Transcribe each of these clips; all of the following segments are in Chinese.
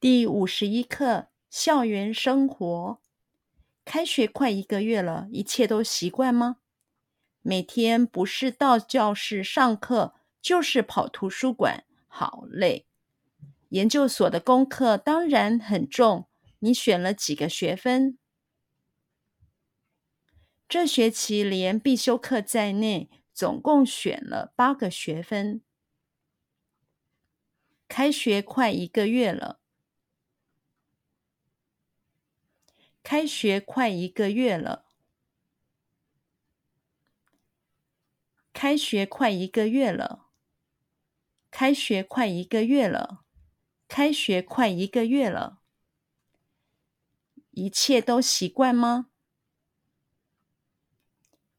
第五十一课：校园生活。开学快一个月了，一切都习惯吗？每天不是到教室上课，就是跑图书馆，好累。研究所的功课当然很重，你选了几个学分？这学期连必修课在内，总共选了八个学分。开学快一个月了。开学快一个月了。开学快一个月了。开学快一个月了。开学快一个月了。一切都习惯吗？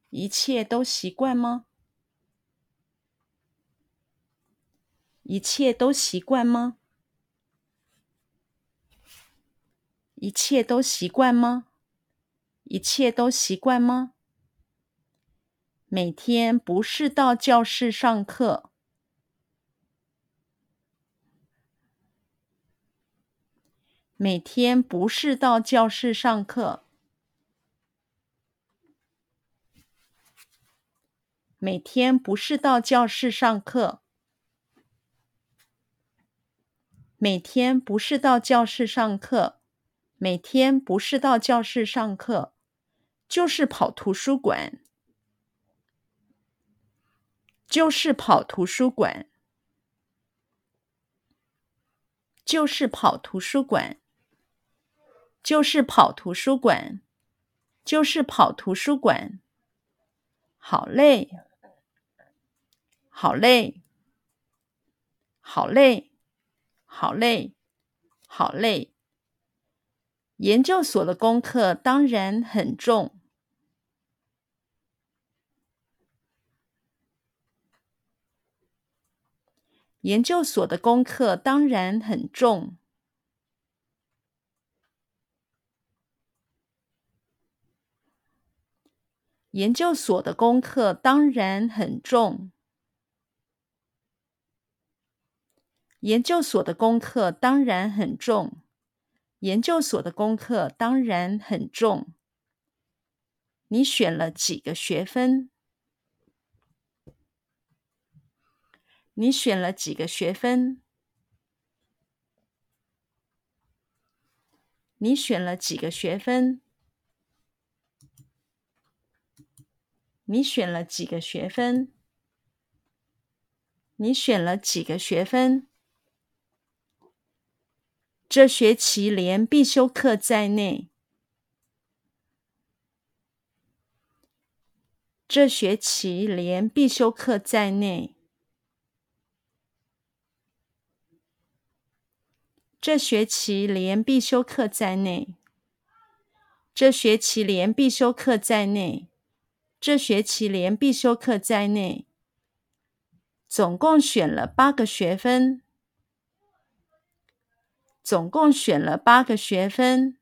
一切都习惯吗？一切都习惯吗？一切都习惯吗？一切都习惯吗？每天不是到教室上课。每天不是到教室上课。每天不是到教室上课。每天不是到教室上课。每天不是到教室上课，就是跑图书馆，就是跑图书馆，就是跑图书馆，就是跑图书馆，就是跑图书馆，好累，好累，好累，好累，好累。研究所的功课当然很重。研究所的功课当然很重。研究所的功课当然很重。研究所的功课当然很重。研究所的功课当然很重。你选了几个学分？你选了几个学分？你选了几个学分？你选了几个学分？你选了几个学分？这学期连必修课在内。这学期连必修课在内。这学期连必修课在内。这学期连必修课在内。这学期连必修课在内。总共选了八个学分。总共选了八个学分。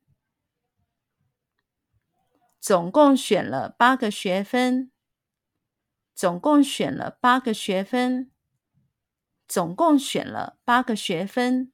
总共选了八个学分。总共选了八个学分。总共选了八个学分。